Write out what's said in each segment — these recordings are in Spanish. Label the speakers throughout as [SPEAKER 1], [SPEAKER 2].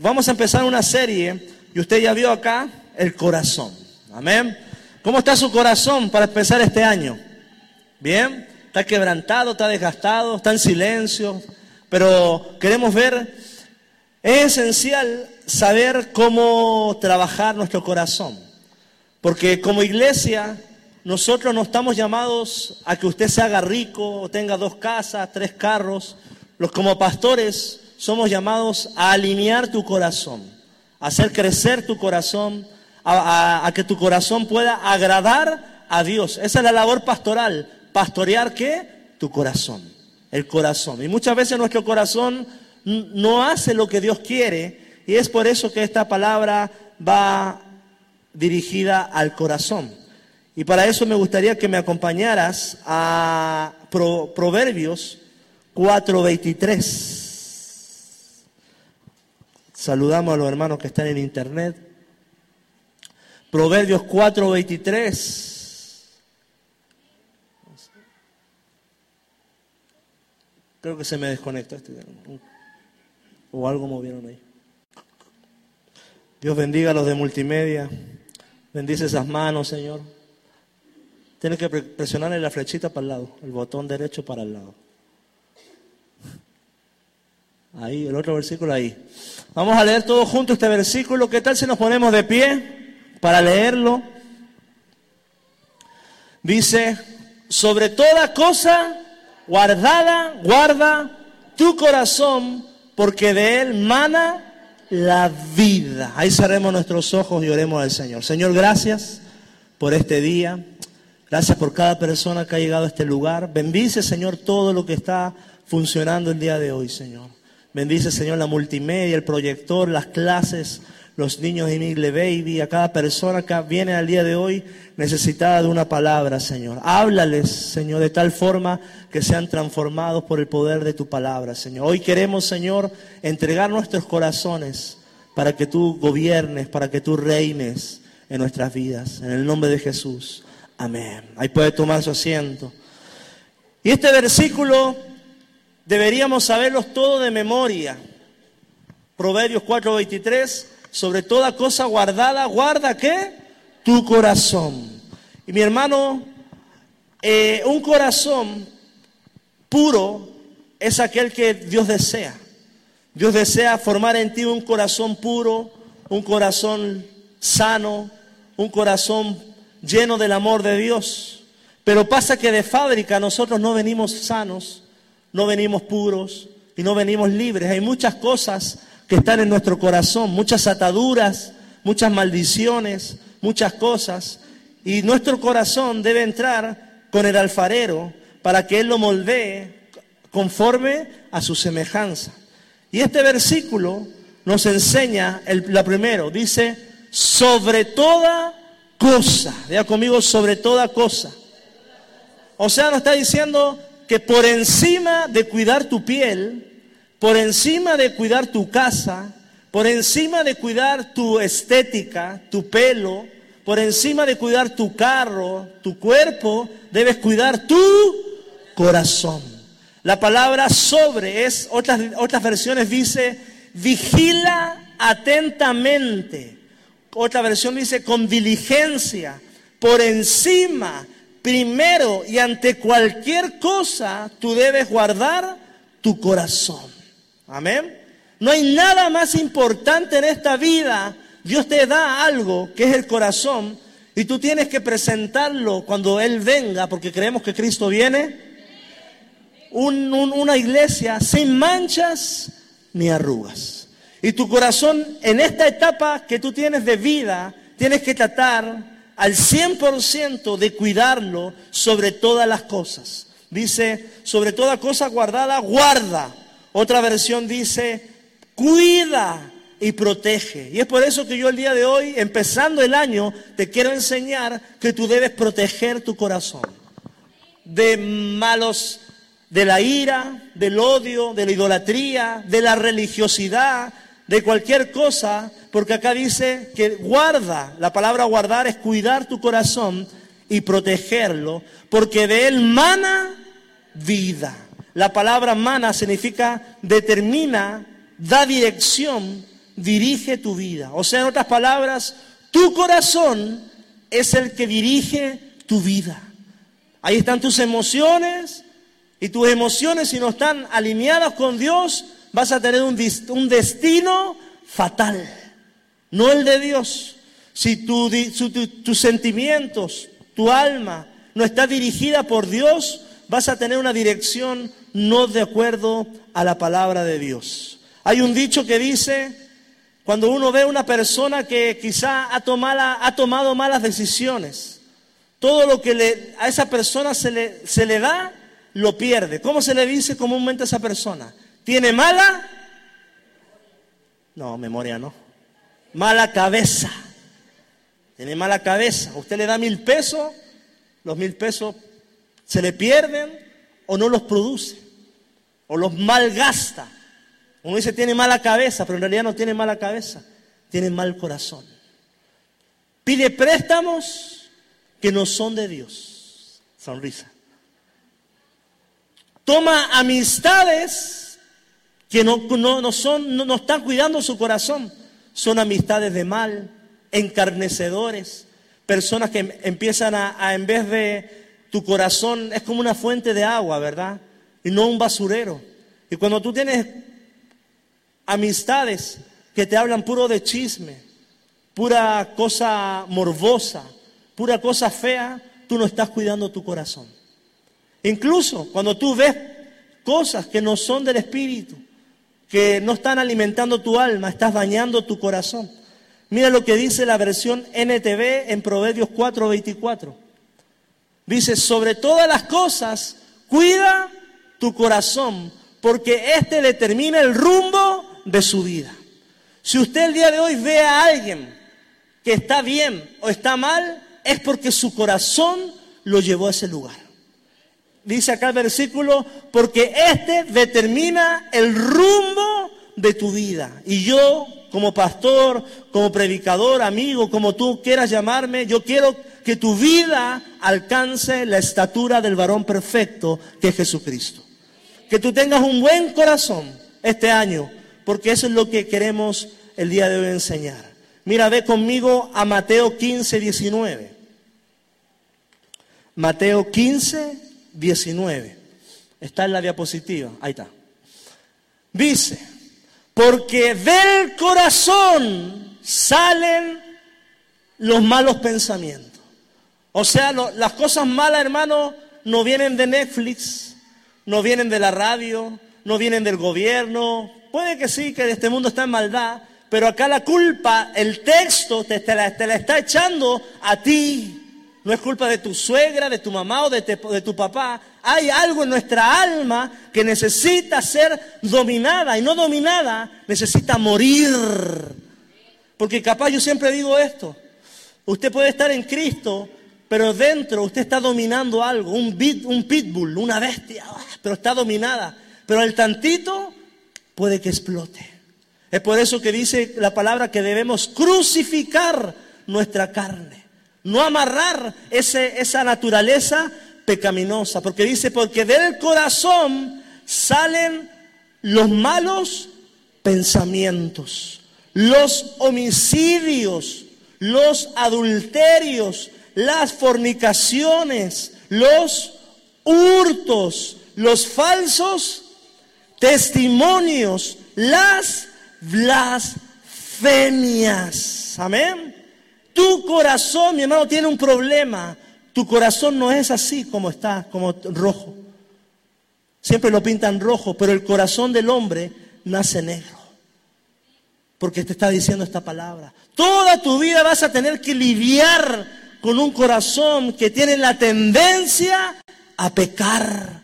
[SPEAKER 1] Vamos a empezar una serie y usted ya vio acá el corazón. Amén. ¿Cómo está su corazón para empezar este año? Bien, está quebrantado, está desgastado, está en silencio, pero queremos ver, es esencial saber cómo trabajar nuestro corazón, porque como iglesia nosotros no estamos llamados a que usted se haga rico o tenga dos casas, tres carros, los como pastores somos llamados a alinear tu corazón, a hacer crecer tu corazón, a, que tu corazón pueda agradar a Dios. Esa es la labor pastoral. ¿Pastorear qué? Tu corazón, el corazón. Y muchas veces nuestro corazón no hace lo que Dios quiere y es por eso que esta palabra va dirigida al corazón. Y para eso me gustaría que me acompañaras a Proverbios 4:23. Saludamos a los hermanos que están en internet. Proverbios 4:23. Creo que se me desconectó este. O algo movieron ahí. Dios bendiga a los de multimedia. Bendice esas manos, Señor. Tienes que presionarle la flechita para el lado, el botón derecho para el lado. Ahí, el otro versículo ahí. Vamos a leer todos juntos este versículo. ¿Qué tal si nos ponemos de pie para leerlo? Dice, sobre toda cosa guardada, guarda tu corazón, porque de él mana la vida. Ahí cerremos nuestros ojos y oremos al Señor. Señor, gracias por este día. Gracias por cada persona que ha llegado a este lugar. Bendice, Señor, todo lo que está funcionando el día de hoy, Señor. Bendice, Señor, la multimedia, el proyector, las clases, los niños de Migle Baby, a cada persona que viene al día de hoy necesitada de una palabra, Señor. Háblales, Señor, de tal forma que sean transformados por el poder de tu palabra, Señor. Hoy queremos, Señor, entregar nuestros corazones para que tú gobiernes, para que tú reines en nuestras vidas. En el nombre de Jesús. Amén. Ahí puede tomar su asiento. Y este versículo deberíamos saberlos todo de memoria. Proverbios 4:23, sobre toda cosa guardada, guarda qué? Tu corazón. Y mi hermano, eh, un corazón puro es aquel que Dios desea. Dios desea formar en ti un corazón puro, un corazón sano, un corazón lleno del amor de Dios. Pero pasa que de fábrica nosotros no venimos sanos no venimos puros y no venimos libres. Hay muchas cosas que están en nuestro corazón, muchas ataduras, muchas maldiciones, muchas cosas. Y nuestro corazón debe entrar con el alfarero para que Él lo moldee conforme a su semejanza. Y este versículo nos enseña, el, la primero, dice, sobre toda cosa, vea conmigo, sobre toda cosa. O sea, nos está diciendo que por encima de cuidar tu piel, por encima de cuidar tu casa, por encima de cuidar tu estética, tu pelo, por encima de cuidar tu carro, tu cuerpo, debes cuidar tu corazón. La palabra sobre es, otras, otras versiones dice, vigila atentamente. Otra versión dice, con diligencia, por encima primero y ante cualquier cosa, tú debes guardar tu corazón. Amén. No hay nada más importante en esta vida. Dios te da algo que es el corazón y tú tienes que presentarlo cuando Él venga, porque creemos que Cristo viene. una iglesia sin manchas ni arrugas. Y tu corazón en esta etapa que tú tienes de vida, tienes que tratar al 100% de cuidarlo sobre todas las cosas. Dice, sobre toda cosa guardada, guarda. Otra versión dice, cuida y protege. Y es por eso que yo el día de hoy, empezando el año, te quiero enseñar que tú debes proteger tu corazón de malos, de la ira, del odio, de la idolatría, de la religiosidad, de cualquier cosa, porque acá dice que guarda, la palabra guardar es cuidar tu corazón y protegerlo, porque de él mana vida. La palabra mana significa determina, da dirección, dirige tu vida. O sea, en otras palabras, tu corazón es el que dirige tu vida. Ahí están tus emociones y tus emociones si no están alineadas con Dios, vas a tener un, destino fatal, no el de Dios. Si tus sentimientos, tu alma no está dirigida por Dios, vas a tener una dirección no de acuerdo a la palabra de Dios. Hay un dicho que dice, cuando uno ve a una persona que quizá ha tomado, ha tomado malas decisiones, todo lo que le, a esa persona se le, se le da, lo pierde. ¿Cómo se le dice comúnmente a esa persona? ¿Tiene mala? No, memoria no. Mala cabeza. Tiene mala cabeza. Usted le da mil pesos, los mil pesos se le pierden o no los produce o los malgasta. Uno dice tiene mala cabeza, pero en realidad no tiene mala cabeza, tiene mal corazón. Pide préstamos que no son de Dios. Sonrisa. Toma amistades que no, no, son, no, están cuidando su corazón. Son amistades de mal, encarnecedores, personas que empiezan a, en vez de tu corazón, es como una fuente de agua, ¿verdad? Y no un basurero. Y cuando tú tienes amistades que te hablan puro de chisme, pura cosa morbosa, pura cosa fea, tú no estás cuidando tu corazón. Incluso cuando tú ves cosas que no son del Espíritu, que no están alimentando tu alma, estás dañando tu corazón. Mira lo que dice la versión NTV en Proverbios 4:24. Dice, sobre todas las cosas, cuida tu corazón, porque éste determina el rumbo de su vida. Si usted el día de hoy ve a alguien que está bien o está mal, es porque su corazón lo llevó a ese lugar. Dice acá el versículo, porque éste determina el rumbo de tu vida. Y yo, como pastor, como predicador, amigo, como tú quieras llamarme, yo quiero que tu vida alcance la estatura del varón perfecto que es Jesucristo. Que tú tengas un buen corazón este año, porque eso es lo que queremos el día de hoy enseñar. Mira, ve conmigo a Mateo 15, 19. Mateo 15, 19. Está en la diapositiva. Ahí está. Dice, porque del corazón salen los malos pensamientos. O sea, las cosas malas, hermano, no vienen de Netflix, no vienen de la radio, no vienen del gobierno. Puede que sí, que este mundo está en maldad, pero acá la culpa, el texto te, la, está echando a ti. No es culpa de tu suegra, de tu mamá o de, tu papá. Hay algo en nuestra alma que necesita ser dominada y no dominada, necesita morir. Porque capaz yo siempre digo esto. Usted puede estar en Cristo, pero dentro usted está dominando algo, un, un pitbull, una bestia, ah, pero está dominada. Pero al tantito puede que explote. Es por eso que dice la palabra que debemos crucificar nuestra carne, no amarrar ese, esa naturaleza pecaminosa, porque dice, porque del corazón salen los malos pensamientos, los homicidios, los adulterios, las fornicaciones, los hurtos, los falsos testimonios, las blasfemias. Amén. Tu corazón, mi hermano, tiene un problema. Tu corazón no es así como está, como rojo. Siempre lo pintan rojo, pero el corazón del hombre nace negro. Porque te está diciendo esta palabra. Toda tu vida vas a tener que lidiar con un corazón que tiene la tendencia a pecar.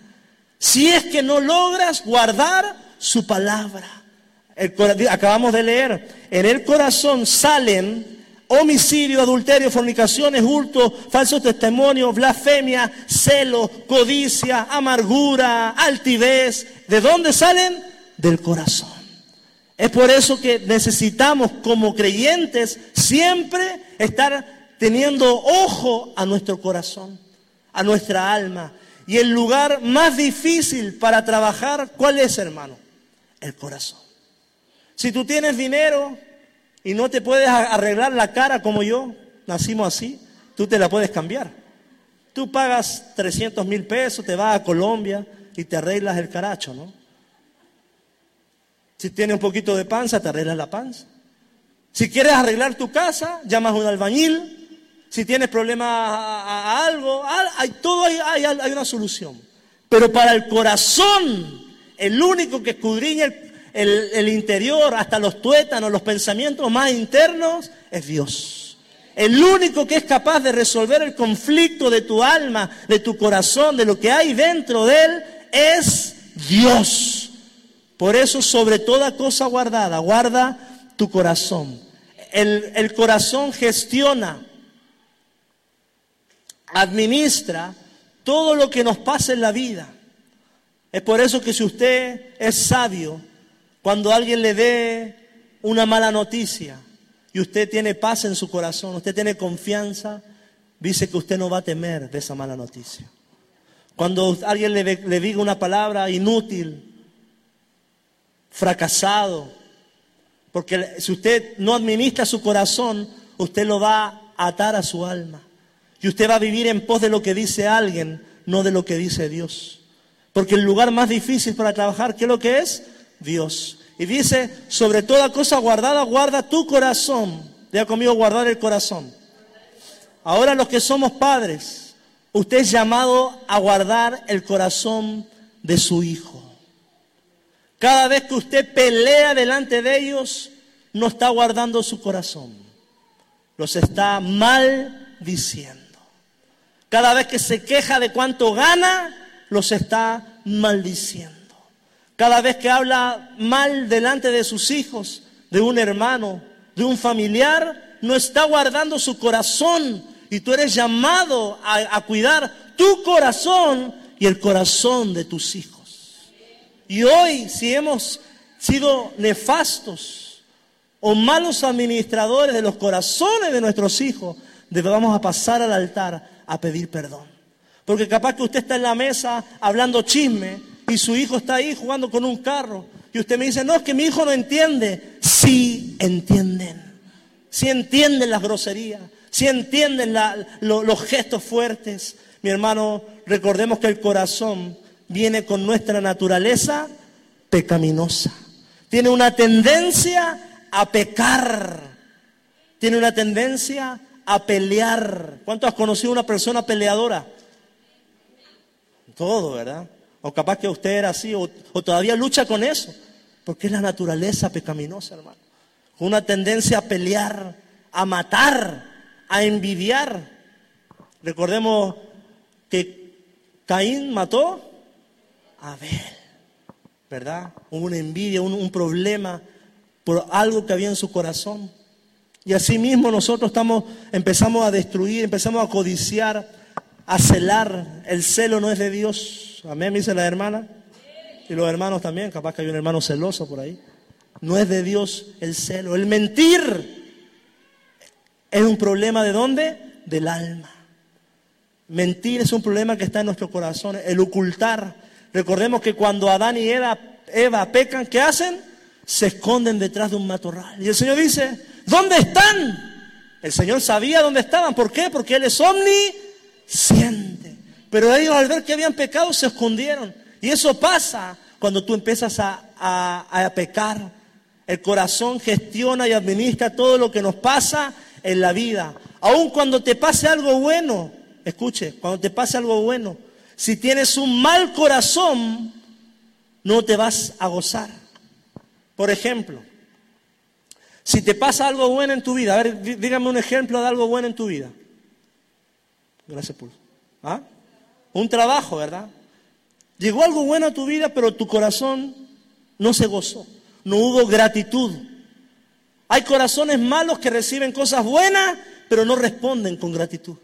[SPEAKER 1] Si es que no logras guardar su palabra. acabamos de leer, en el corazón salen homicidio, adulterio, fornicaciones, hurto, falso testimonio, blasfemia, celo, codicia, amargura, altivez. ¿De dónde salen? Del corazón. Es por eso que necesitamos como creyentes siempre estar teniendo ojo a nuestro corazón, a nuestra alma. Y el lugar más difícil para trabajar, ¿cuál es, hermano? El corazón. Si tú tienes dinero, y no te puedes arreglar la cara como yo, nacimos así, tú te la puedes cambiar. Tú pagas 300 mil pesos, te vas a Colombia y te arreglas el caracho, ¿no? Si tienes un poquito de panza, te arreglas la panza. Si quieres arreglar tu casa, llamas a un albañil. Si tienes problemas a, algo, hay, todo hay, hay, una solución. Pero para el corazón, el único que escudriña el, el interior, hasta los tuétanos, los pensamientos más internos, es Dios. El único que es capaz de resolver el conflicto de tu alma, de tu corazón, de lo que hay dentro de él, es Dios. Por eso, sobre toda cosa guardada, guarda tu corazón. El, el corazón gestiona, administra todo lo que nos pasa en la vida. Es por eso que si usted es sabio, cuando alguien le dé una mala noticia y usted tiene paz en su corazón, usted tiene confianza, dice que usted no va a temer de esa mala noticia. Cuando alguien le, diga una palabra inútil, fracasado, porque si usted no administra su corazón, usted lo va a atar a su alma. Y usted va a vivir en pos de lo que dice alguien, no de lo que dice Dios. Porque el lugar más difícil para trabajar, ¿qué es lo que es? Dios. Y dice, sobre toda cosa guardada, guarda tu corazón. Diga conmigo, guardar el corazón. Ahora los que somos padres, usted es llamado a guardar el corazón de su hijo. Cada vez que usted pelea delante de ellos, no está guardando su corazón. Los está maldiciendo. Cada vez que se queja de cuánto gana, los está maldiciendo. Cada vez que habla mal delante de sus hijos, de un hermano, de un familiar, no está guardando su corazón. Y tú eres llamado a, cuidar tu corazón y el corazón de tus hijos. Y hoy, si hemos sido nefastos o malos administradores de los corazones de nuestros hijos, debemos pasar al altar a pedir perdón. Porque capaz que usted está en la mesa hablando chisme y su hijo está ahí jugando con un carro. Y usted me dice, no, es que mi hijo no entiende. Sí entienden. Sí entienden las groserías. Sí entienden los gestos fuertes. Mi hermano, recordemos que el corazón viene con nuestra naturaleza pecaminosa. Tiene una tendencia a pecar. Tiene una tendencia a pelear. ¿Cuánto has conocido una persona peleadora? Todo, ¿verdad? O capaz que usted era así, o, todavía lucha con eso, porque es la naturaleza pecaminosa, hermano. Una tendencia a pelear, a matar, a envidiar. Recordemos que Caín mató a Abel, ¿verdad? Hubo una envidia, un problema por algo que había en su corazón. Y así mismo nosotros estamos, empezamos a destruir, empezamos a codiciar, a celar. El celo no es de Dios. Amén, me dice la hermana. Y los hermanos también, capaz que hay un hermano celoso por ahí. No es de Dios el celo. El mentir es un problema de dónde? Del alma. Mentir es un problema que está en nuestro corazón. El ocultar. Recordemos que cuando Adán y Eva, Eva pecan, ¿qué hacen? Se esconden detrás de un matorral. Y el Señor dice, ¿Dónde están? El Señor sabía dónde estaban. ¿Por qué? Porque Él es omnisciente. Pero ellos al ver que habían pecado se escondieron. Y eso pasa cuando tú empiezas a, a, pecar. El corazón gestiona y administra todo lo que nos pasa en la vida. Aun cuando te pase algo bueno, escuche, cuando te pase algo bueno, si tienes un mal corazón, no te vas a gozar. Por ejemplo, si te pasa algo bueno en tu vida, a ver, dígame un ejemplo de algo bueno en tu vida. Gracias, Pulso. ¿Ah? Un trabajo, ¿verdad? Llegó algo bueno a tu vida, pero tu corazón no se gozó. No hubo gratitud. Hay corazones malos que reciben cosas buenas, pero no responden con gratitud.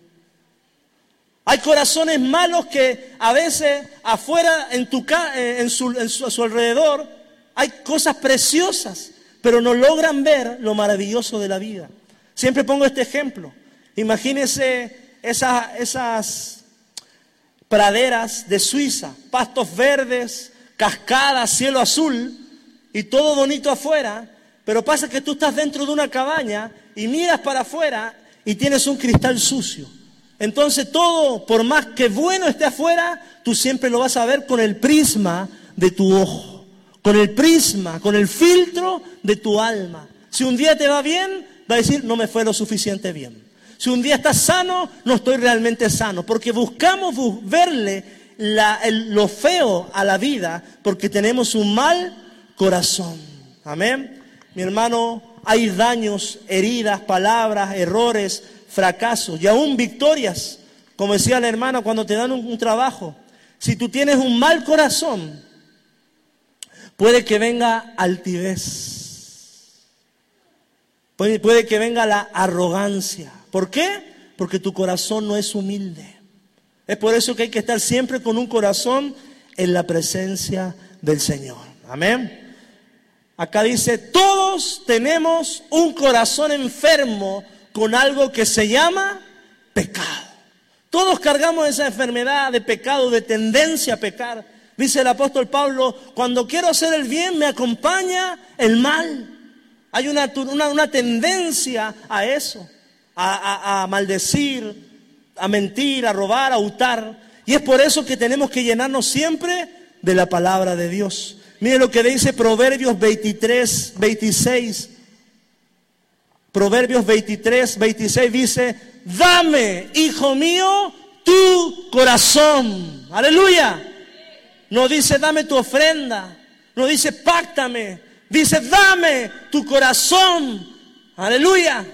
[SPEAKER 1] Hay corazones malos que a veces afuera, en, eh, su, a su alrededor, hay cosas preciosas, pero no logran ver lo maravilloso de la vida. Siempre pongo este ejemplo. Imagínense esas, esas praderas de Suiza, pastos verdes, cascadas, cielo azul y todo bonito afuera, Pero pasa que tú estás dentro de una cabaña y miras para afuera y tienes un cristal sucio. Entonces todo, por más que bueno esté afuera, tú siempre lo vas a ver con el prisma de tu ojo, con el prisma, con el filtro de tu alma. Si un día te va bien, va a decir, no me fue lo suficiente bien. Si un día estás sano, no estoy realmente sano, porque buscamos verle lo feo a la vida, porque tenemos un mal corazón. Amén. Mi hermano, hay daños, heridas, palabras, errores, fracasos y aún victorias. Como decía la hermana cuando te dan un trabajo. Si tú tienes un mal corazón, puede que venga altivez. Puede, puede que venga la arrogancia. ¿Por qué? Porque tu corazón no es humilde. Es por eso que hay que estar siempre con un corazón en la presencia del Señor. Amén. Acá dice, todos tenemos un corazón enfermo con algo que se llama pecado. Todos cargamos esa enfermedad de pecado, de tendencia a pecar. Dice el apóstol Pablo, cuando quiero hacer el bien me acompaña el mal. Hay una, una tendencia a eso a, maldecir, a mentir, a robar, a hurtar. Y es por eso que tenemos que llenarnos siempre de la palabra de Dios. Mire lo que dice Proverbios 23, 26. Proverbios 23, 26 dice, dame, hijo mío, tu corazón. Aleluya. No dice, dame tu ofrenda. No dice, páctame. Dice, dame tu corazón. Aleluya.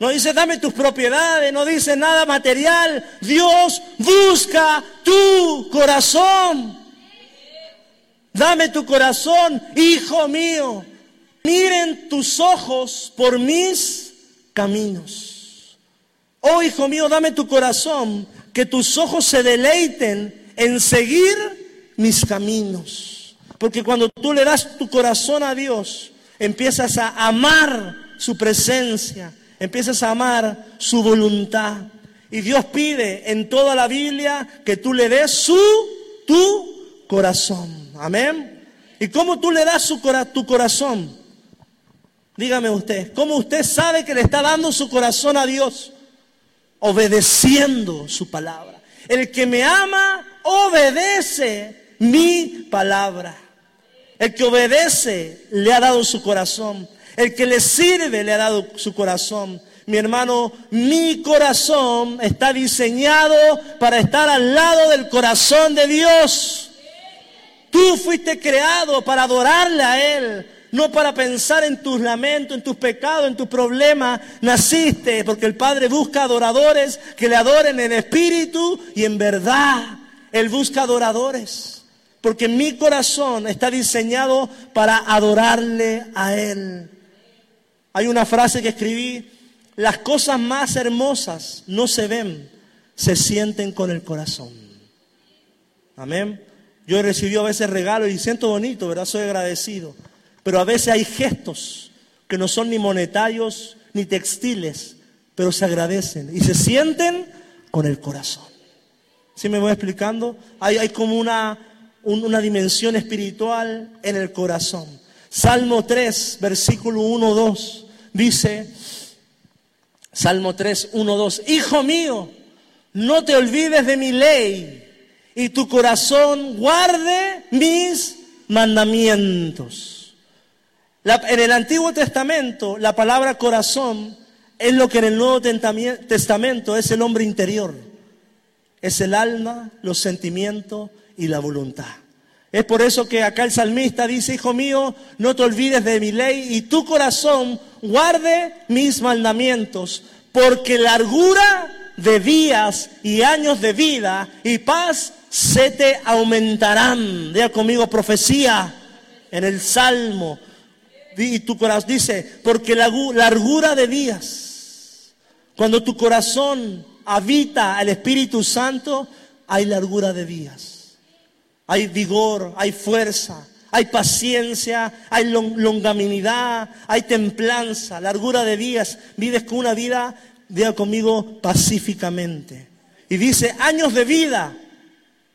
[SPEAKER 1] No dice, dame tus propiedades, no dice nada material. Dios busca tu corazón. Dame tu corazón, hijo mío. Miren tus ojos por mis caminos. Oh, hijo mío, dame tu corazón, que tus ojos se deleiten en seguir mis caminos. Porque cuando tú le das tu corazón a Dios, empiezas a amar su presencia empiezas a amar su voluntad. Y Dios pide en toda la Biblia que tú le des su, tu corazón. Amén. ¿Y cómo tú le das su, tu corazón? Dígame usted, ¿cómo usted sabe que le está dando su corazón a Dios? Obedeciendo su palabra. El que me ama, obedece mi palabra. El que obedece, le ha dado su corazón. El que le sirve le ha dado su corazón. Mi hermano, mi corazón está diseñado para estar al lado del corazón de Dios. Tú fuiste creado para adorarle a Él, no para pensar en tus lamentos, en tus pecados, en tus problemas. Naciste porque el Padre busca adoradores que le adoren en espíritu y en verdad. Él busca adoradores porque mi corazón está diseñado para adorarle a Él. Hay una frase que escribí, las cosas más hermosas no se ven, se sienten con el corazón. Amén. Yo he recibido a veces regalos y siento bonito, ¿verdad? Soy agradecido. Pero a veces hay gestos que no son ni monetarios ni textiles, pero se agradecen y se sienten con el corazón. ¿Sí me voy explicando? Hay, como una, una dimensión espiritual en el corazón. Salmo 3, versículo 1, 2, dice, Salmo 3, 1, 2, Hijo mío, no te olvides de mi ley y tu corazón guarde mis mandamientos. en el Antiguo Testamento, la palabra corazón es lo que en el Nuevo Testamento es el hombre interior. Es el alma, los sentimientos y la voluntad. Es por eso que acá el salmista dice, hijo mío, no te olvides de mi ley y tu corazón guarde mis mandamientos, porque largura de días y años de vida y paz se te aumentarán. Diga conmigo profecía en el Salmo. Y tu corazón dice, porque la largura de días, cuando tu corazón habita al Espíritu Santo, hay largura de días hay vigor, hay fuerza, hay paciencia, hay longaminidad, hay templanza, largura de días. Vives con una vida, diga conmigo, pacíficamente. Y dice, años de vida,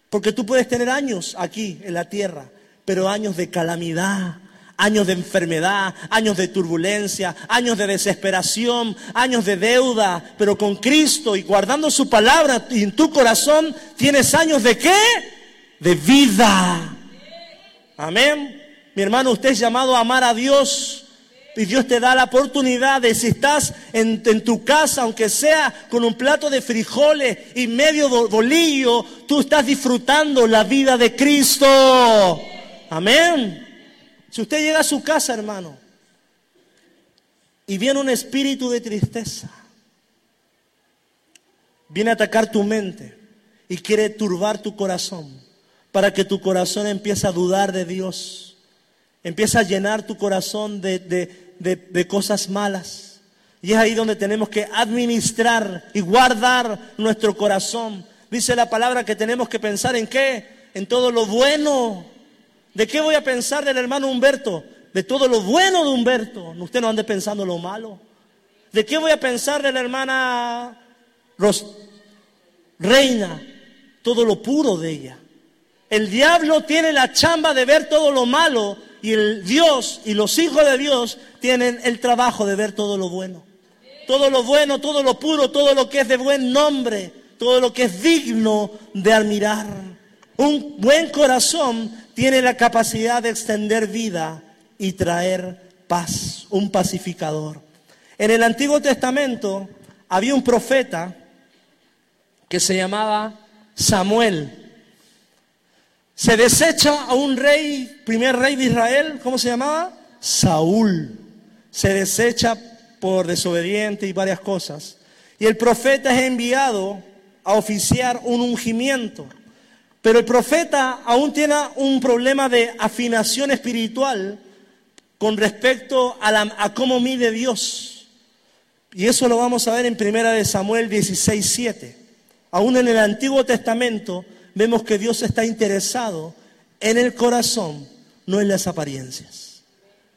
[SPEAKER 1] porque tú puedes tener años aquí en la tierra, pero años de calamidad, años de enfermedad, años de turbulencia, años de desesperación, años de deuda, pero con Cristo y guardando su palabra en tu corazón tienes años de qué? De vida. Amén. Mi hermano, usted es llamado a amar a Dios y Dios te da la oportunidad de si estás en, tu casa, aunque sea con un plato de frijoles y medio bolillo, tú estás disfrutando la vida de Cristo. Amén. Si usted llega a su casa, hermano, y viene un espíritu de tristeza, viene a atacar tu mente y quiere turbar tu corazón para que tu corazón empiece a dudar de Dios, empieza a llenar tu corazón de, de de, cosas malas. Y es ahí donde tenemos que administrar y guardar nuestro corazón. Dice la palabra que tenemos que pensar en qué? En todo lo bueno. ¿De qué voy a pensar del hermano Humberto? De todo lo bueno de Humberto. Usted no ande pensando lo malo. ¿De qué voy a pensar de la hermana Reina? Todo lo puro de ella. El diablo tiene la chamba de ver todo lo malo y el Dios y los hijos de Dios tienen el trabajo de ver todo lo bueno. Todo lo bueno, todo lo puro, todo lo que es de buen nombre, todo lo que es digno de admirar. Un buen corazón tiene la capacidad de extender vida y traer paz, un pacificador. En el Antiguo Testamento había un profeta que se llamaba Samuel. Se desecha a un rey, primer rey de Israel, ¿cómo se llamaba? Saúl. Se desecha por desobediente y varias cosas. Y el profeta es enviado a oficiar un ungimiento. Pero el profeta aún tiene un problema de afinación espiritual con respecto a, cómo mide Dios. Y eso lo vamos a ver en primera de Samuel 16, 7. Aún en el Antiguo Testamento vemos que Dios está interesado en el corazón, no en las apariencias.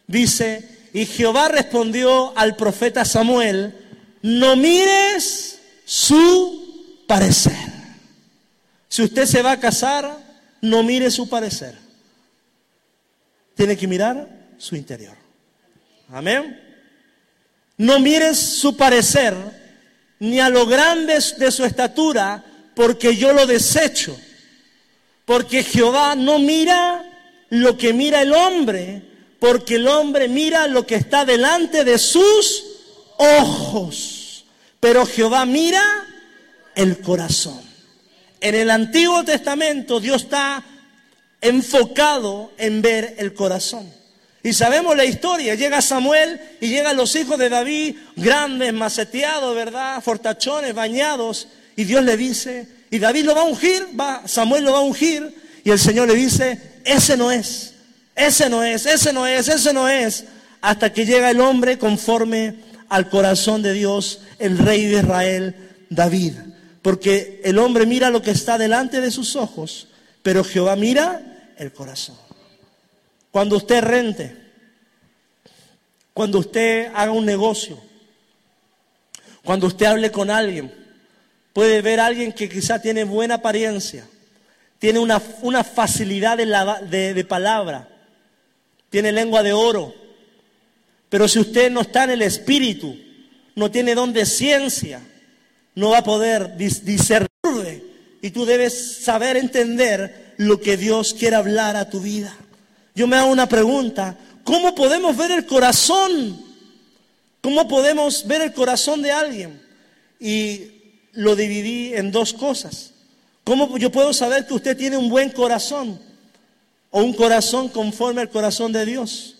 [SPEAKER 1] Dice, y Jehová respondió al profeta Samuel, no mires su parecer. Si usted se va a casar, no mire su parecer. Tiene que mirar su interior. Amén. No mires su parecer, ni a lo grande de su estatura, porque yo lo desecho. Porque Jehová no mira lo que mira el hombre, porque el hombre mira lo que está delante de sus ojos. Pero Jehová mira el corazón. En el Antiguo Testamento Dios está enfocado en ver el corazón. Y sabemos la historia, llega Samuel y llegan los hijos de David, grandes, maceteados, ¿verdad? Fortachones, bañados, y Dios le dice, y David lo va a ungir, va, Samuel lo va a ungir y el Señor le dice, ese no es, ese no es, ese no es, ese no es, hasta que llega el hombre conforme al corazón de Dios, el rey de Israel, David. Porque el hombre mira lo que está delante de sus ojos, pero Jehová mira el corazón. Cuando usted rente, cuando usted haga un negocio, cuando usted hable con alguien, Puede ver a alguien que quizá tiene buena apariencia, tiene una, facilidad de, de palabra, tiene lengua de oro, pero si usted no está en el espíritu, no tiene don de ciencia, no va a poder discernir. Y tú debes saber entender lo que Dios quiere hablar a tu vida. Yo me hago una pregunta, ¿cómo podemos ver el corazón? ¿Cómo podemos ver el corazón de alguien? Y lo dividí en dos cosas. ¿Cómo yo puedo saber que usted tiene un buen corazón o un corazón conforme al corazón de Dios?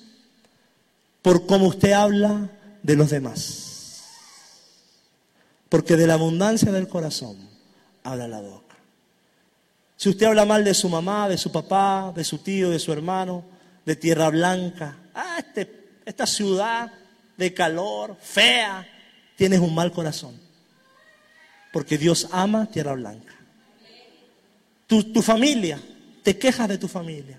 [SPEAKER 1] Por cómo usted habla de los demás. Porque de la abundancia del corazón habla la boca. Si usted habla mal de su mamá, de su papá, de su tío, de su hermano, de Tierra Blanca, ah, este, esta ciudad de calor, fea, tienes un mal corazón. Porque Dios ama tierra blanca. Tu, familia, te quejas de tu familia,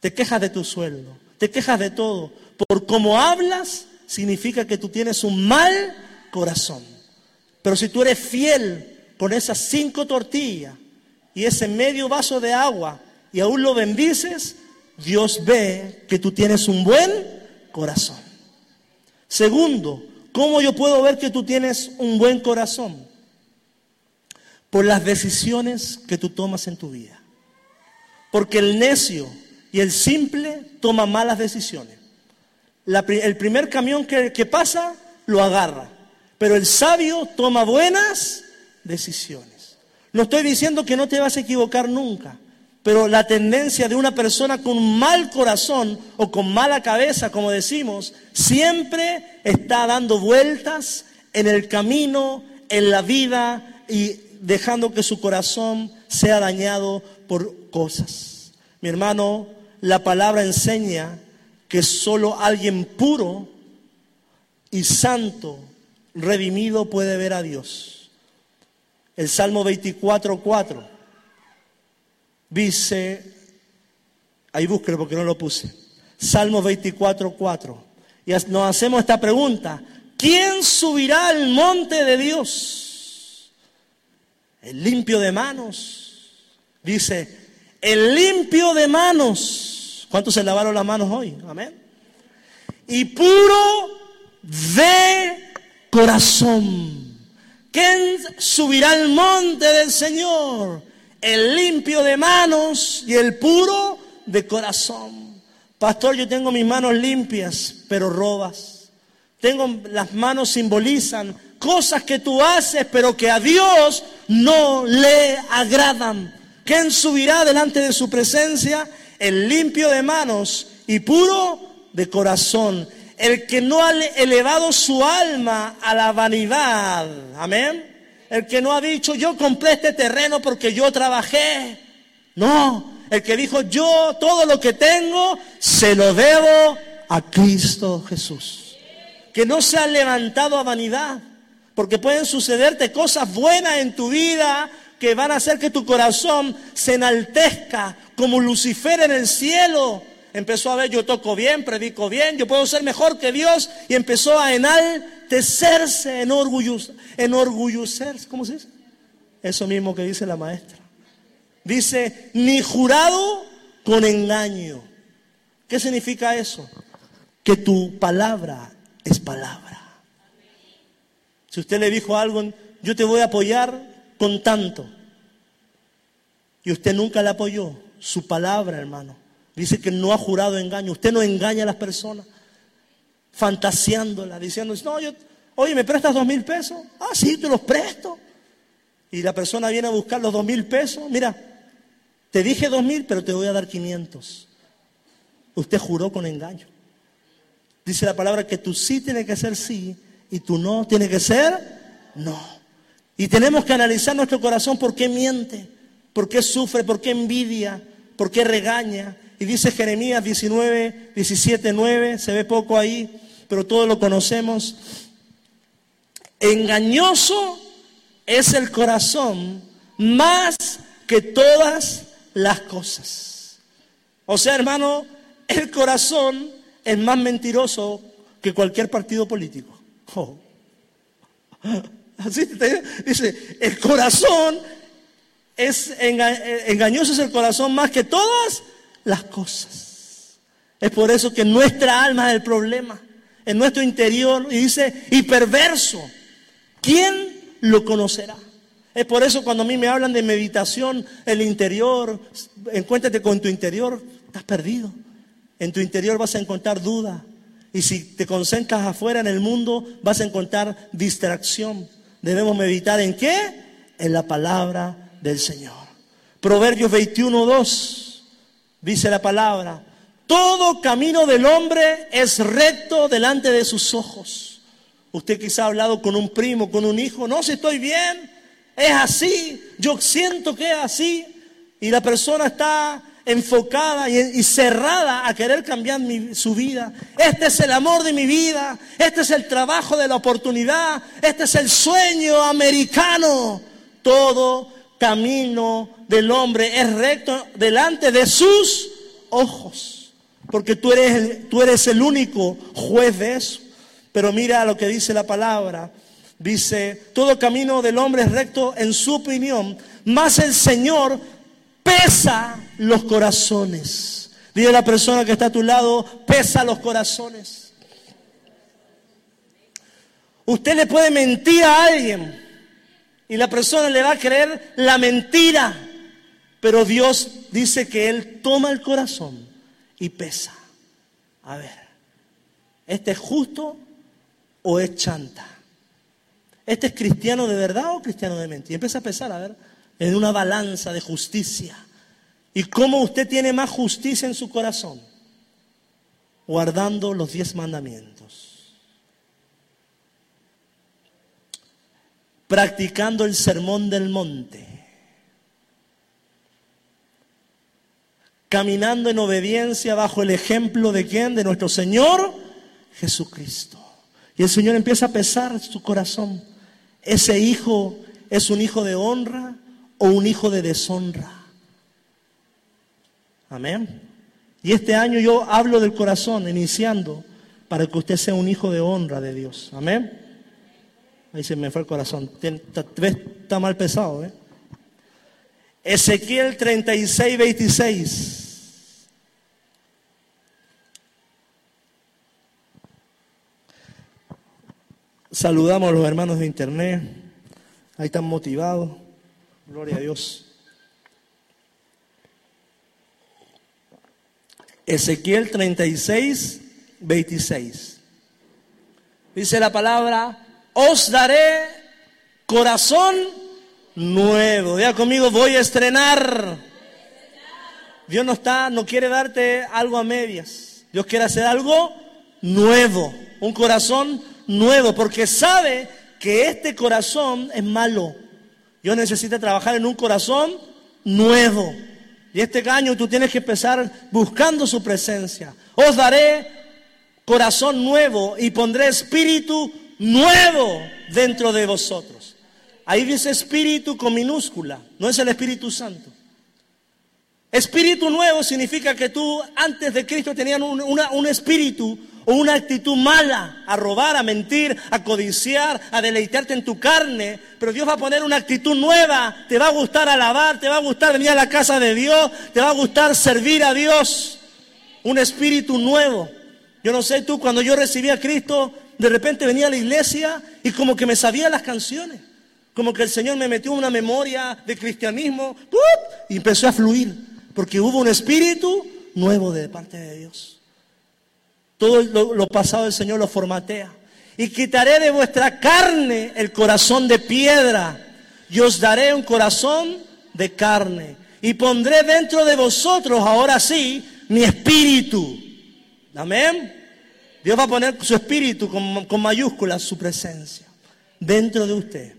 [SPEAKER 1] te quejas de tu sueldo, te quejas de todo. Por cómo hablas, significa que tú tienes un mal corazón. Pero si tú eres fiel con esas cinco tortillas y ese medio vaso de agua y aún lo bendices, Dios ve que tú tienes un buen corazón. Segundo, ¿cómo yo puedo ver que tú tienes un buen corazón? Por las decisiones que tú tomas en tu vida. Porque el necio y el simple toma malas decisiones. el primer camión que, que pasa lo agarra, pero el sabio toma buenas decisiones. No estoy diciendo que no te vas a equivocar nunca, pero la tendencia de una persona con mal corazón o con mala cabeza, como decimos, siempre está dando vueltas en el camino, en la vida y dejando que su corazón sea dañado por cosas. Mi hermano, la palabra enseña que solo alguien puro y santo, redimido, puede ver a Dios. El Salmo 24, 4 dice, ahí búsquelo porque no lo puse, Salmo 24, 4. Y nos hacemos esta pregunta, ¿quién subirá al monte de Dios? El limpio de manos. Dice, el limpio de manos. ¿Cuántos se lavaron las manos hoy? Amén. Y puro de corazón. ¿Quién subirá al monte del Señor? El limpio de manos y el puro de corazón. Pastor, yo tengo mis manos limpias, pero robas. Tengo las manos simbolizan cosas que tú haces, pero que a Dios no le agradan. ¿Quién subirá delante de su presencia? El limpio de manos y puro de corazón. El que no ha elevado su alma a la vanidad. Amén. El que no ha dicho, yo compré este terreno porque yo trabajé. No. El que dijo, yo todo lo que tengo se lo debo a Cristo Jesús. Que no se ha levantado a vanidad. Porque pueden sucederte cosas buenas en tu vida que van a hacer que tu corazón se enaltezca como Lucifer en el cielo. Empezó a ver, yo toco bien, predico bien, yo puedo ser mejor que Dios. Y empezó a enaltecerse, enorgullecerse. ¿Cómo se dice? Eso mismo que dice la maestra. Dice, ni jurado con engaño. ¿Qué significa eso? Que tu palabra es palabra. Si usted le dijo algo, yo te voy a apoyar, con tanto. Y usted nunca le apoyó su palabra, hermano. Dice que no ha jurado engaño. Usted no engaña a las personas, fantaseándola, diciendo, no, yo, oye, ¿me prestas dos mil pesos? Ah, sí, te los presto. Y la persona viene a buscar los dos mil pesos. Mira, te dije dos mil, pero te voy a dar quinientos. Usted juró con engaño. Dice la palabra que tú sí tiene que ser sí y tú no tiene que ser no. Y tenemos que analizar nuestro corazón por qué miente, por qué sufre, por qué envidia, por qué regaña. Y dice Jeremías 19, 17, 9, se ve poco ahí, pero todos lo conocemos. Engañoso es el corazón más que todas las cosas. O sea, hermano, el corazón es más mentiroso que cualquier partido político. Oh. Así dice, el corazón es engañoso es el corazón más que todas las cosas. Es por eso que nuestra alma es el problema, en nuestro interior, y dice, y perverso. ¿Quién lo conocerá? Es por eso cuando a mí me hablan de meditación, el interior, encuéntrate con tu interior, estás perdido. En tu interior vas a encontrar duda. Y si te concentras afuera en el mundo, vas a encontrar distracción. Debemos meditar en qué? En la palabra del Señor. Proverbios 21, 2 dice la palabra, todo camino del hombre es recto delante de sus ojos. Usted quizá ha hablado con un primo, con un hijo, no, si estoy bien, es así, yo siento que es así, y la persona está enfocada y, cerrada a querer cambiar su vida. Este es el amor de mi vida, este es el trabajo de la oportunidad, este es el sueño americano. Todo camino del hombre es recto delante de sus ojos, porque tú eres el, tú eres el único juez de eso. Pero mira lo que dice la palabra. Dice, todo camino del hombre es recto en su opinión, mas el Señor pesa los corazones. Dile a la persona que está a tu lado, pesa los corazones. Usted le puede mentir a alguien y la persona le va a creer la mentira, pero Dios dice que Él toma el corazón y pesa. A ver, ¿este es justo o es chanta? ¿Este es cristiano de verdad o cristiano de mentira? Empieza a pesar, a ver, en una balanza de justicia. ¿Y cómo usted tiene más justicia en su corazón? Guardando los diez mandamientos. Practicando el sermón del monte. Caminando en obediencia bajo el ejemplo de quién? De nuestro Señor Jesucristo. Y el Señor empieza a pesar su corazón. ¿Ese hijo es un hijo de honra o un hijo de deshonra? Amén. Y este año yo hablo del corazón, iniciando, para que usted sea un hijo de honra de Dios. Amén. Ahí se me fue el corazón. Está mal pesado, ¿eh? Ezequiel 36, 26. Saludamos a los hermanos de internet. Ahí están motivados. Gloria a Dios. Ezequiel 36, 26. Dice la palabra, os daré corazón nuevo. Ya conmigo, voy a estrenar. Dios no está, no quiere darte algo a medias. Dios quiere hacer algo nuevo, un corazón nuevo, porque sabe que este corazón es malo. Dios necesita trabajar en un corazón nuevo. Y este año tú tienes que empezar buscando su presencia. Os daré corazón nuevo y pondré espíritu nuevo dentro de vosotros. Ahí dice espíritu con minúscula, no es el Espíritu Santo. Espíritu nuevo significa que tú antes de Cristo tenías un, un espíritu o una actitud mala, a robar, a mentir, a codiciar, a deleitarte en tu carne, pero Dios va a poner una actitud nueva, te va a gustar alabar, te va a gustar venir a la casa de Dios, te va a gustar servir a Dios, un espíritu nuevo. Yo no sé tú, cuando yo recibí a Cristo, de repente venía a la iglesia y como que me sabía las canciones, como que el Señor me metió una memoria de cristianismo y empezó a fluir, porque hubo un espíritu nuevo de parte de Dios. Todo lo, pasado el Señor lo formatea. Y quitaré de vuestra carne el corazón de piedra y os daré un corazón de carne. Y pondré dentro de vosotros, ahora sí, mi espíritu. Amén. Dios va a poner su espíritu con, con mayúsculas, su presencia, dentro de usted.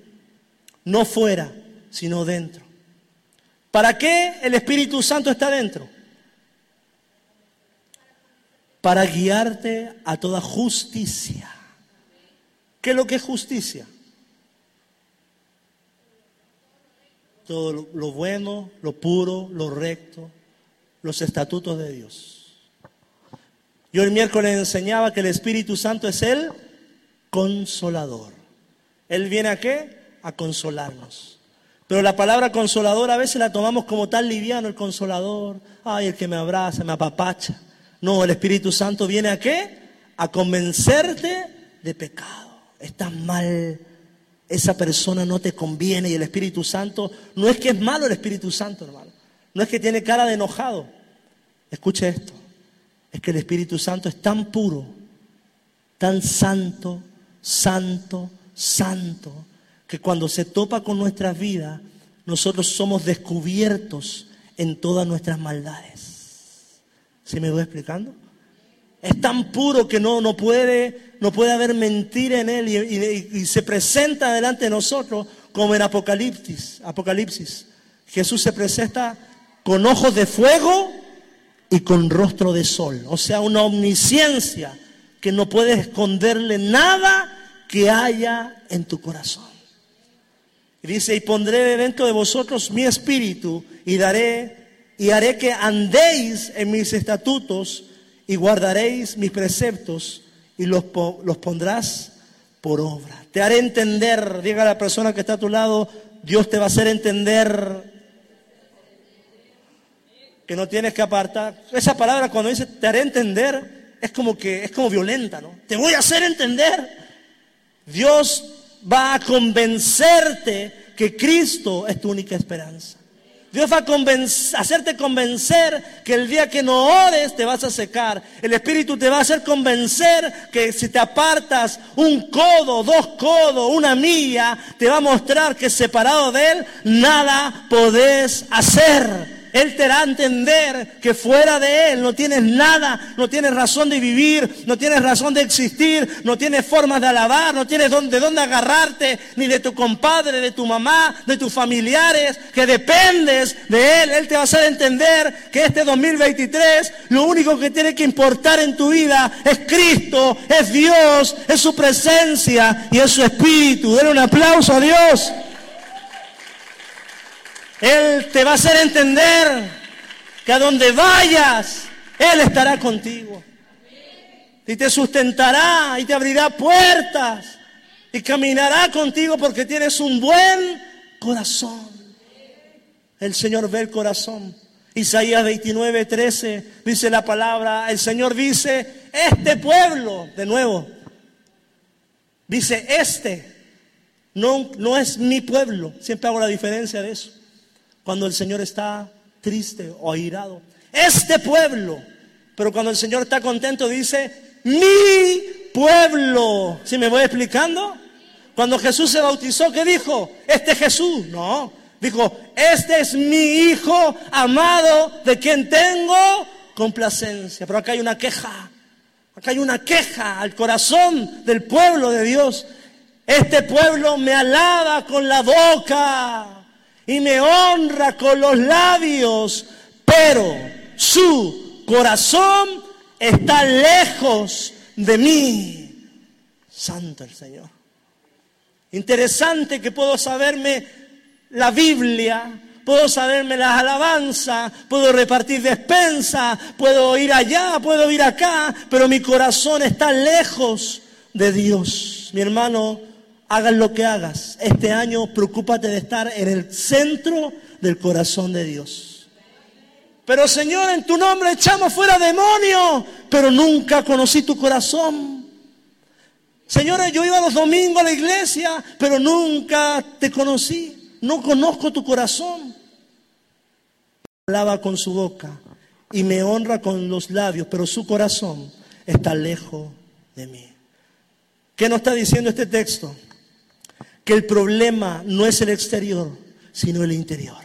[SPEAKER 1] No fuera, sino dentro. ¿Para qué el Espíritu Santo está dentro? Para guiarte a toda justicia. ¿Qué es lo que es justicia? Todo lo bueno, lo puro, lo recto, los estatutos de Dios. Yo el miércoles enseñaba que el Espíritu Santo es el consolador. Él viene a qué? A consolarnos. Pero la palabra consolador a veces la tomamos como tan liviano, el consolador. Ay, el que me abraza, me apapacha. No, el Espíritu Santo viene a qué? A convencerte de pecado. Estás mal. Esa persona no te conviene y el Espíritu Santo no es que es malo el Espíritu Santo, hermano. No es que tiene cara de enojado. Escuche esto. Es que el Espíritu Santo es tan puro, tan santo, santo, santo, que cuando se topa con nuestras vidas, nosotros somos descubiertos en todas nuestras maldades. ¿Sí me voy explicando? Es tan puro que no, no, puede, no puede haber mentira en él y, se presenta delante de nosotros como en Apocalipsis. Apocalipsis. Jesús se presenta con ojos de fuego y con rostro de sol. O sea, una omnisciencia que no puede esconderle nada que haya en tu corazón. Y dice, y pondré dentro de vosotros mi espíritu y daré y haré que andéis en mis estatutos y guardaréis mis preceptos y los, los pondrás por obra. Te haré entender, diga a la persona que está a tu lado, Dios te va a hacer entender que no tienes que apartar. Esa palabra cuando dice te haré entender es como que es como violenta, ¿no? Te voy a hacer entender. Dios va a convencerte que Cristo es tu única esperanza. Dios va a hacerte convencer que el día que no ores te vas a secar. El Espíritu te va a hacer convencer que si te apartas un codo, dos codos, una milla, te va a mostrar que separado de Él nada podés hacer. Él te hará entender que fuera de Él no tienes nada, no tienes razón de vivir, no tienes razón de existir, no tienes formas de alabar, no tienes de dónde agarrarte, ni de tu compadre, de tu mamá, de tus familiares, que dependes de Él. Él te va a hacer entender que este 2023 lo único que tiene que importar en tu vida es Cristo, es Dios, es su presencia y es su Espíritu. Denle un aplauso a Dios. Él te va a hacer entender que a donde vayas, Él estará contigo. Y te sustentará y te abrirá puertas y caminará contigo porque tienes un buen corazón. El Señor ve el corazón. Isaías 29, 13 dice la palabra, el Señor dice, este pueblo, de nuevo, dice, este, no, no es mi pueblo. Siempre hago la diferencia de eso cuando el Señor está triste o airado. Este pueblo. Pero cuando el Señor está contento dice, mi pueblo. ¿Sí me voy explicando? Cuando Jesús se bautizó, ¿qué dijo? Este Jesús. No. Dijo, este es mi hijo amado de quien tengo complacencia. Pero acá hay una queja. Acá hay una queja al corazón del pueblo de Dios. Este pueblo me alaba con la boca y me honra con los labios, pero su corazón está lejos de mí. Santo el Señor. Interesante que puedo saberme la Biblia, puedo saberme las alabanzas, puedo repartir despensa, puedo ir allá, puedo ir acá, pero mi corazón está lejos de Dios. Mi hermano, hagas lo que hagas, este año preocúpate de estar en el centro del corazón de Dios. Pero Señor, en tu nombre echamos fuera demonios, pero nunca conocí tu corazón. Señor, yo iba los domingos a la iglesia, pero nunca te conocí. No conozco tu corazón. Hablaba con su boca y me honra con los labios, pero su corazón está lejos de mí. ¿Qué nos está diciendo este texto? Que el problema no es el exterior, sino el interior.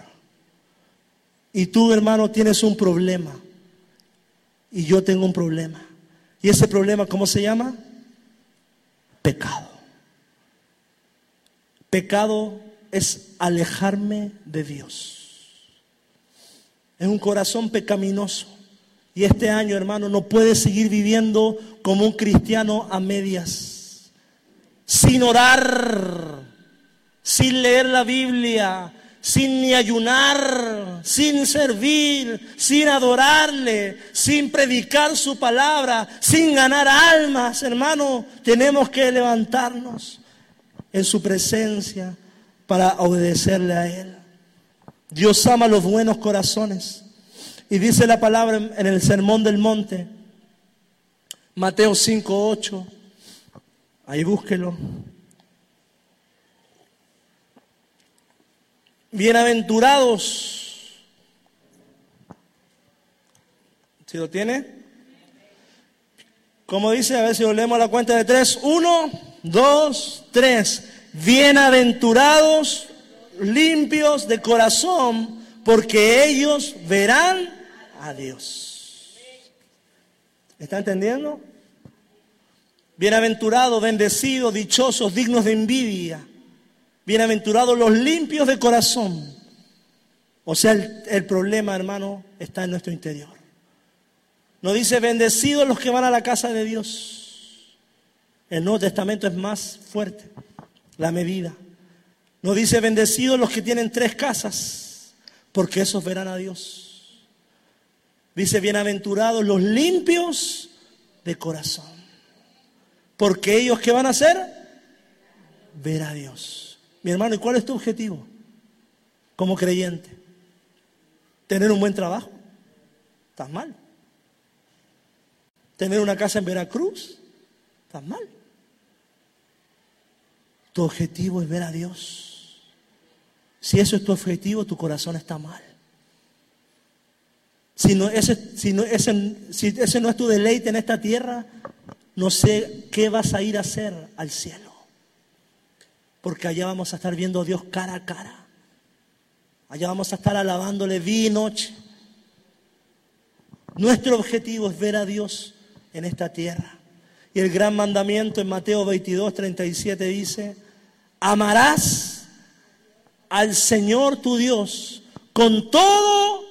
[SPEAKER 1] Y tú, hermano, tienes un problema. Y yo tengo un problema. ¿Y ese problema cómo se llama? Pecado. Pecado es alejarme de Dios. Es un corazón pecaminoso. Y este año, hermano, no puedes seguir viviendo como un cristiano a medias, sin orar, sin leer la Biblia, sin ni ayunar, sin servir, sin adorarle, sin predicar su palabra, sin ganar almas, hermano, tenemos que levantarnos en su presencia para obedecerle a Él. Dios ama los buenos corazones. Y dice la palabra en el Sermón del Monte, Mateo 5.8, ahí búsquelo. Bienaventurados. ¿Si lo tiene? Como dice, a ver si lo leemos a la cuenta de tres. Uno, dos, tres. Bienaventurados, limpios de corazón, porque ellos verán a Dios. ¿Está entendiendo? Bienaventurados, bendecidos, dichosos, dignos de envidia Bienaventurados los limpios de corazón. O sea, el, problema, hermano, está en nuestro interior. No dice bendecidos los que van a la casa de Dios. El Nuevo Testamento es más fuerte, la medida. No dice bendecidos los que tienen tres casas, porque esos verán a Dios. Dice bienaventurados los limpios de corazón, porque ellos que van a hacer, ver a Dios. Mi hermano, ¿y cuál es tu objetivo como creyente? ¿Tener un buen trabajo? Estás mal. Tener una casa en Veracruz, estás mal. Tu objetivo es ver a Dios. Si eso es tu objetivo, tu corazón está mal. Si, no, ese, si, no, ese, si ese no es tu deleite en esta tierra, no sé qué vas a ir a hacer al cielo. Porque allá vamos a estar viendo a Dios cara a cara. Allá vamos a estar alabándole día y noche. Nuestro objetivo es ver a Dios en esta tierra. Y el gran mandamiento en Mateo 22, 37 dice, amarás al Señor tu Dios con todo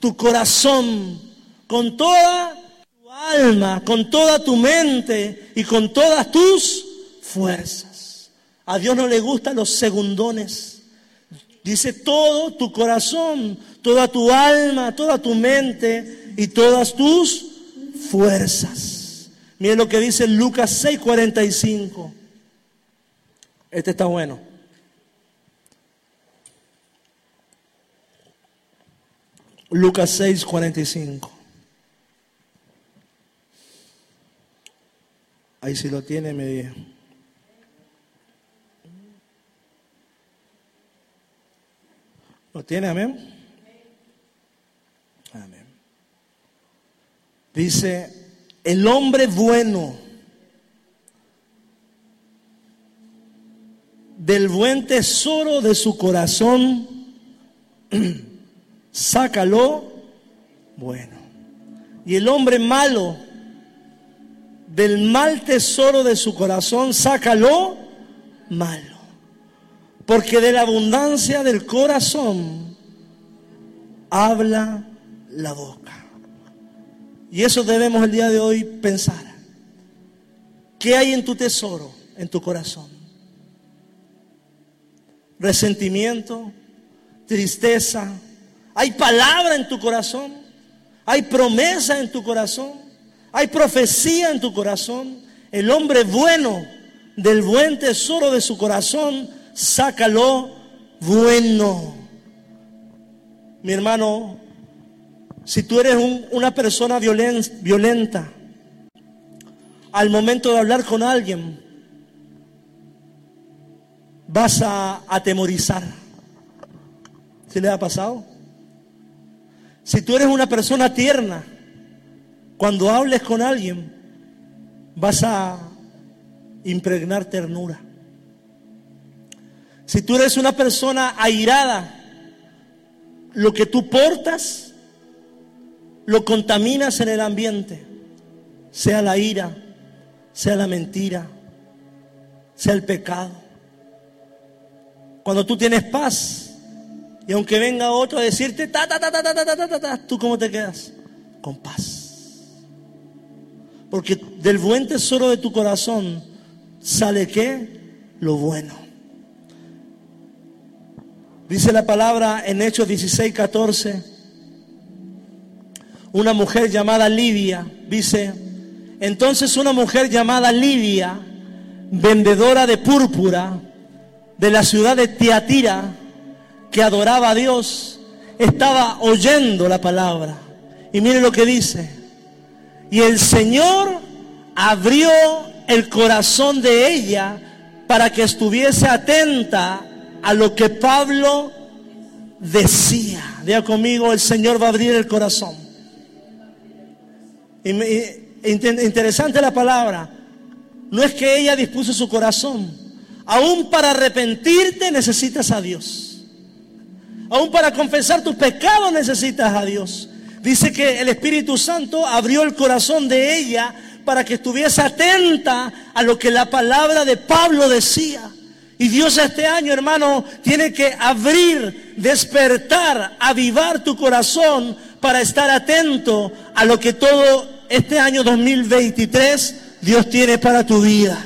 [SPEAKER 1] tu corazón, con toda tu alma, con toda tu mente y con todas tus fuerzas. A Dios no le gustan los segundones. Dice todo tu corazón, toda tu alma, toda tu mente y todas tus fuerzas. Miren lo que dice Lucas 6:45. Este está bueno. Lucas 6, 45. Ahí si lo tiene, me dice. ¿Lo tiene? Amén. Amén. Dice, el hombre bueno del buen tesoro de su corazón, sácalo bueno. Y el hombre malo, del mal tesoro de su corazón, sácalo malo. Porque de la abundancia del corazón habla la boca. Y eso debemos el día de hoy pensar. ¿Qué hay en tu tesoro, en tu corazón? resentimiento, tristeza. Hay palabra en tu corazón, hay promesa en tu corazón, hay profecía en tu corazón. El hombre bueno del buen tesoro de su corazón, sácalo bueno. Mi hermano, si tú eres una persona violenta, al momento de hablar con alguien, vas a atemorizar. ¿Se le ha pasado? Si tú eres una persona tierna, cuando hables con alguien, vas a impregnar ternura. Si tú eres una persona airada, lo que tú portas, lo contaminas en el ambiente, sea la ira, sea la mentira, sea el pecado. Cuando tú tienes paz y aunque venga otro a decirte ta ta ta ta ta ta ta ta, ¿tú cómo te quedas? Con paz. Porque del buen tesoro de tu corazón sale qué? Lo bueno. Dice la palabra en Hechos 16, 14. Una mujer llamada Lidia, dice, entonces una mujer llamada Lidia, vendedora de púrpura, de la ciudad de Tiatira que adoraba a Dios estaba oyendo la palabra. Y mire lo que dice. Y el Señor abrió el corazón de ella para que estuviese atenta a lo que Pablo decía. Diga conmigo, el Señor va a abrir el corazón. Interesante la palabra. No es que ella dispuso su corazón, Aún para arrepentirte necesitas a Dios. Aún para confesar tus pecados necesitas a Dios. Dice que el Espíritu Santo abrió el corazón de ella para que estuviese atenta a lo que la palabra de Pablo decía. Y Dios este año, hermano, tiene que abrir, despertar, avivar tu corazón para estar atento a lo que todo este año 2023 Dios tiene para tu vida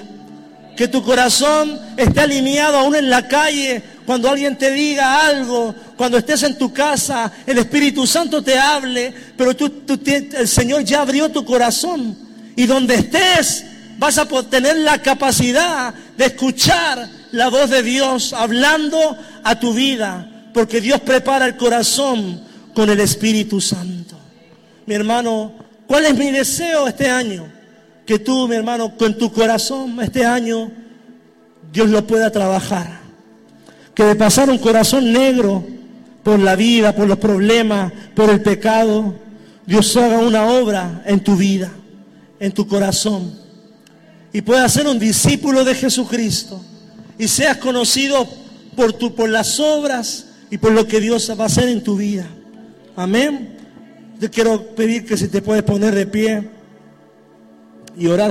[SPEAKER 1] que tu corazón esté alineado aún en la calle, cuando alguien te diga algo, cuando estés en tu casa, el Espíritu Santo te hable, pero tú, el Señor ya abrió tu corazón. Y donde estés, vas a tener la capacidad de escuchar la voz de Dios hablando a tu vida, porque Dios prepara el corazón con el Espíritu Santo. mi hermano, ¿cuál es mi deseo este año? Que tú, mi hermano, con tu corazón este año, Dios lo pueda trabajar. Que de pasar un corazón negro por la vida, por los problemas, por el pecado, Dios haga una obra en tu vida, en tu corazón. Y puedas ser un discípulo de Jesucristo. Y seas conocido por, tu, por las obras y por lo que Dios va a hacer en tu vida. Amén. Yo quiero pedir que si te puedes poner de pie y orar.